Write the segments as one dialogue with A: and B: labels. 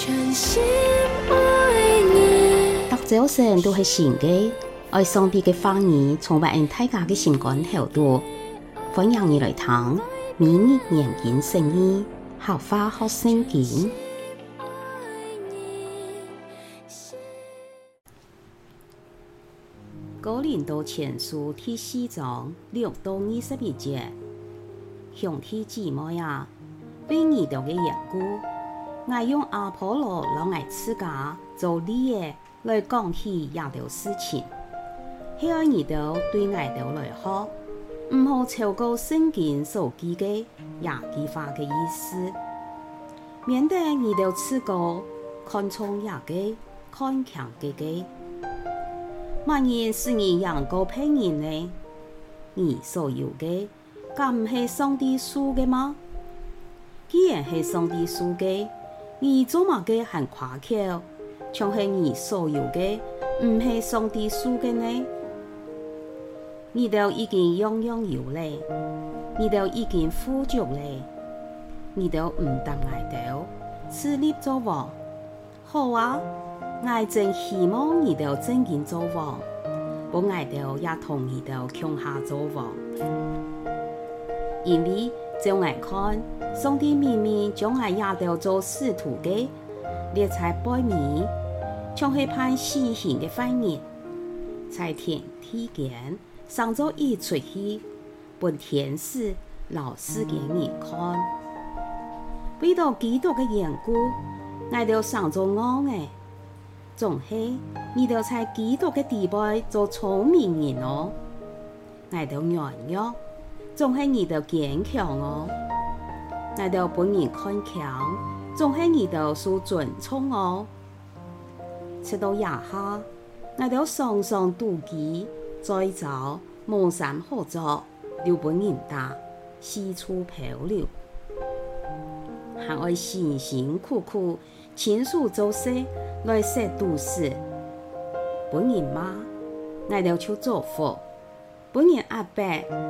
A: 全心爱你。
B: 大早晨都系新嘅，爱上帝嘅话语，充满大家嘅心肝头度。欢迎你来听，明日研经圣经，好花好圣经。哥林多前书第四章六到二十一节，兄弟姊妹啊，为你哋嘅缘故。我用阿婆罗让我自家做例子来讲起亚头事情，希望你哋对我哋来好，唔好超过圣经所记嘅亚基法嘅意思，免得你哋自个看重亚嘅，看强嘅嘅。万一是你养过别人呢？你所有嘅，敢唔系上帝赐嘅吗？既然系上帝赐嘅。你做乜嘅很夸口，像是你所有嘅唔系上帝赐嘅呢？你都已经样样有咧，你都已经富足咧，你都唔得挨到，自立做王。好啊，我真希望你都正经做王，不挨到也同意到强下做王，因为。就爱看，上帝明明将爱亚头做使徒的，列在背面，像系判死刑的犯人，在天梯间上咗一出戏，本天使老师给你看。为到基督嘅缘故，爱到上咗岸诶，总系你到在基督嘅地位做聪明人哦，爱到软弱。总系你哋坚强哦，我哋本人看强，总系你哋受尊重哦。直到夜下，我哋双双妒忌，再找无山可做，留本人打，四处漂流，还爱辛辛苦苦亲手做事来写都市，本人嘛，我哋就做佛。本人阿伯，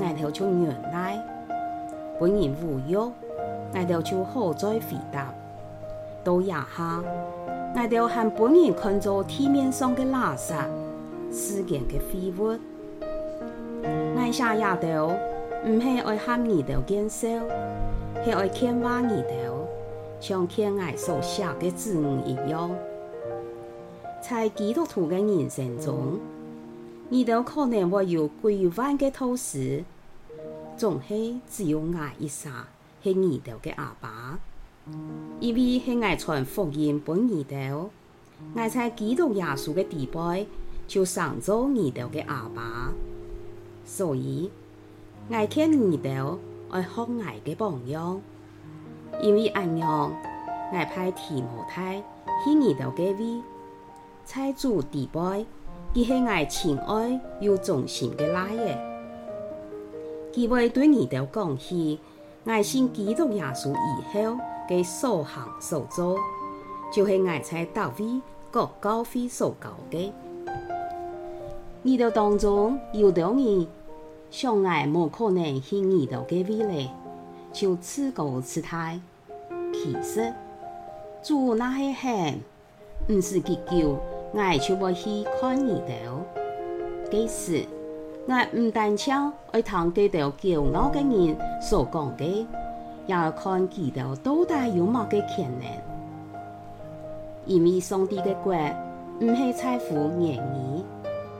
B: 我就像原来；本人无忧，我就像好在回答。到夜下，我就喊本人看着地面上的垃圾，世间的废物。我下夜头，唔系爱喊你哋减少，系爱牵挂你哋，像天爱所写的字一样，在基督徒的人生中。你都可能会有几万个土司，总系只有我一沙系你哋嘅阿爸，因为系我传福音本你哋，我在基督耶稣嘅地位就上做你哋嘅阿爸，所以我劝你哋爱学我嘅榜样，因为安样我派提摩太系你哋嘅位，在主地位。佢系爱亲爱又忠心嘅拉耶，佢会对你哋讲起爱信基督耶稣以后嘅所行所做，就系爱在大卫各教会所教嘅。你哋当中有啲人想爱冇可能系你哋嘅未来，就自高自大。其实主那系很唔是结构。我就会去看你哋，即使我唔单枪爱听几条骄傲嘅人所讲嘅，也要看几条到底有乜嘅潜能。因为上帝嘅国唔系在乎言语，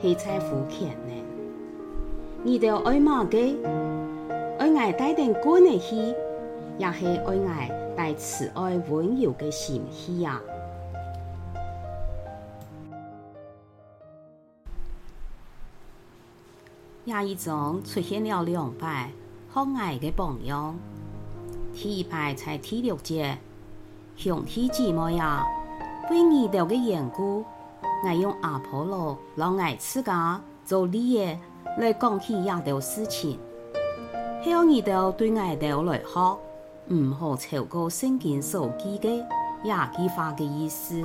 B: 系在乎潜能。你哋爱乜嘅？爱爱带点关系去，也系爱爱带慈爱温柔嘅心去呀。亚一中出现了两摆可爱的榜样。第一摆在第六节，兄弟姊妹呀，为你哋嘅缘故，我用阿婆罗让我自家做例子来讲起亚头事情，希望你哋对我哋来好，唔好超过圣经所记嘅亚基法嘅意思，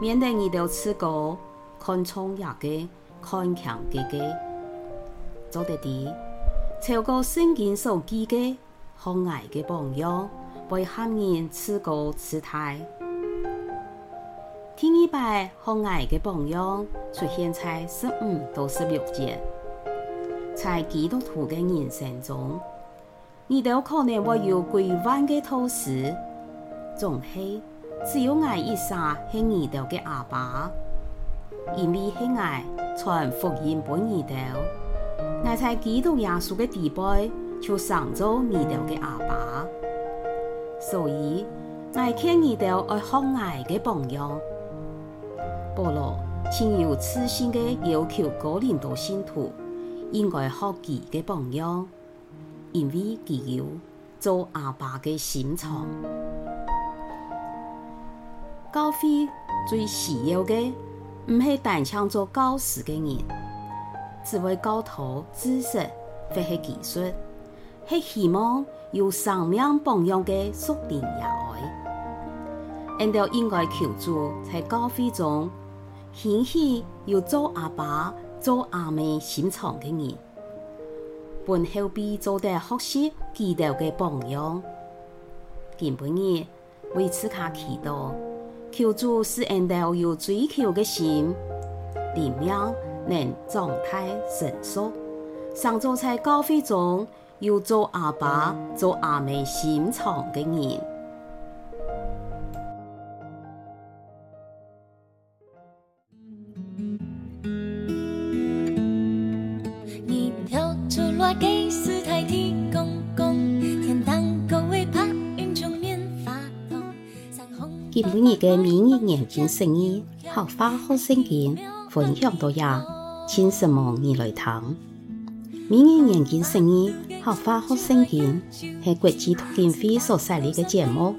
B: 免得你哋自个看重亚嘅，看强嘅嘅。做得啲，超过圣经所记嘅可爱嘅榜样，为喊人自高自大。第一摆和爱的榜样出现在十五到十六节，在基督徒的人生中，你都可能会有几万个透视，总系只有爱一刹系你哋嘅阿爸，因为系爱传福音俾你哋，爱在基督耶稣嘅地位就上做你哋嘅阿爸，所以爱看你哋爱学爱嘅榜样。保罗曾有自信嘅要求哥林多信徒应该学佢嘅榜样，因为佢有做阿爸嘅心肠。教会最需要嘅唔系单枪做教师嘅人，只为教徒知识或系技术，是希望有生命榜样嘅属灵儿女。人都应该求助在教会中。兴起要做阿爸、做阿妹心肠嘅人，本后必做得学习基督嘅榜样。今晡日为此卡祈祷，求助是人都有追求嘅心，灵命能状态成熟，上做在高飞中有做阿爸、做阿妹心肠嘅人。今每日嘅明日眼睛生意好花好圣经分享到呀，请什么你来听？明日眼睛生意客话学圣经系国际读经会所设立嘅节目，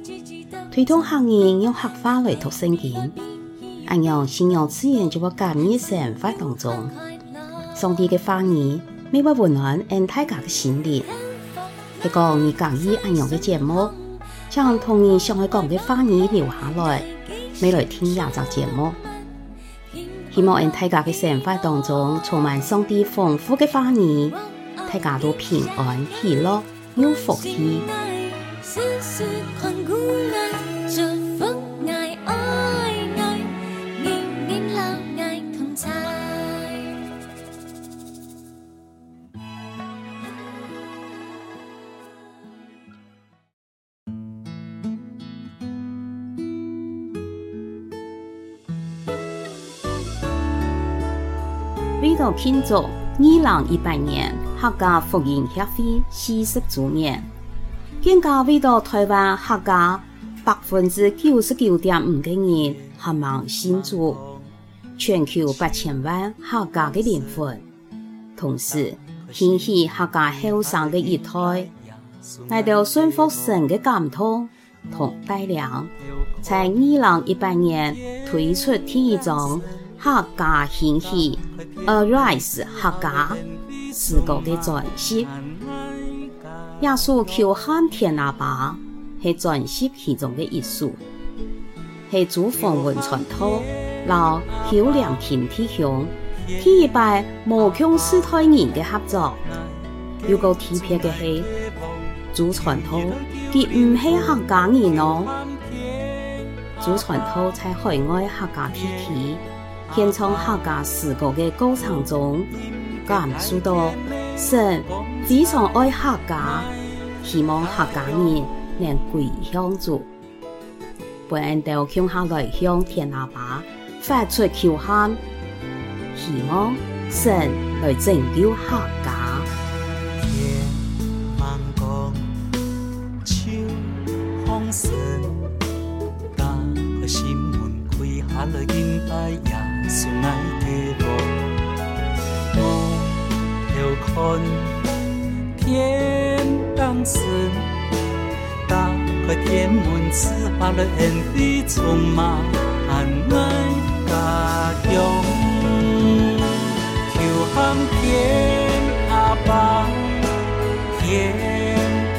B: 推动客人用客话来读圣经。按样信仰自然就会加入生活当中，上帝嘅话语每晚温暖俺大家嘅心灵。系讲你讲意按样嘅节目。将童年上海讲的话语留下来，未来听亚集节目。希望喺大家的生活当中充满上帝丰富的话语，大家都平安喜乐有福气。为了庆祝二零一八年客家福音协会四十周年，更加为到台湾客家百分之九十九点五的人渴望信主，全球八千万客家的灵魂，同时兴起客家后生的一代，来到顺福神的感动同带领，在二零一八年推出第一张。客家兴起，Arise 客家诗歌的专辑，耶稣求喊天阿爸系专辑其中的一首，系主凤文传涛，老邱良平弟兄，第一摆无穷世代人的合作，有个特别的系主传涛，佢唔系客家人哦，主传涛在海外客家地区。献唱客家诗歌的过程中，感受到神非常爱客家，希望客家人能归向主。本人都向下来向天阿爸发出求喊，希望神来拯救客家。看天当神，打开天门，赐下了恩惠，充满爱家乡。求喊天阿爸，天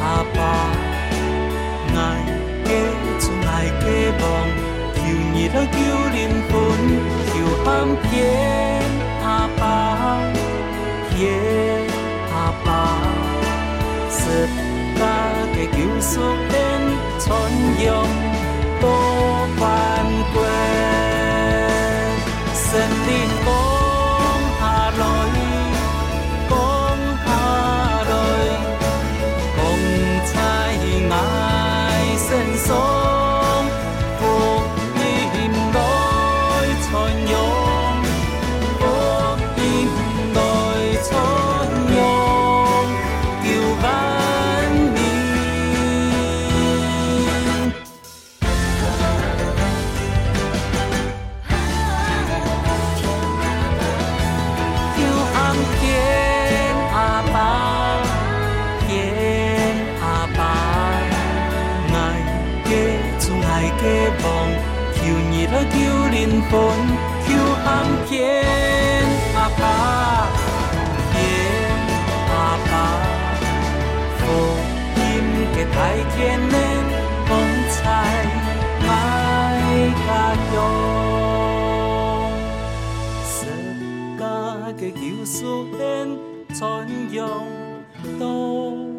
B: 阿爸，爱给主爱给梦，求你了救灵魂。天阿爸，天阿爸，世界的救赎恩，传扬多
C: 万安见阿爸，见阿爸，福音嘅大天呢，光彩爱家乡，世界嘅救赎恩传扬到。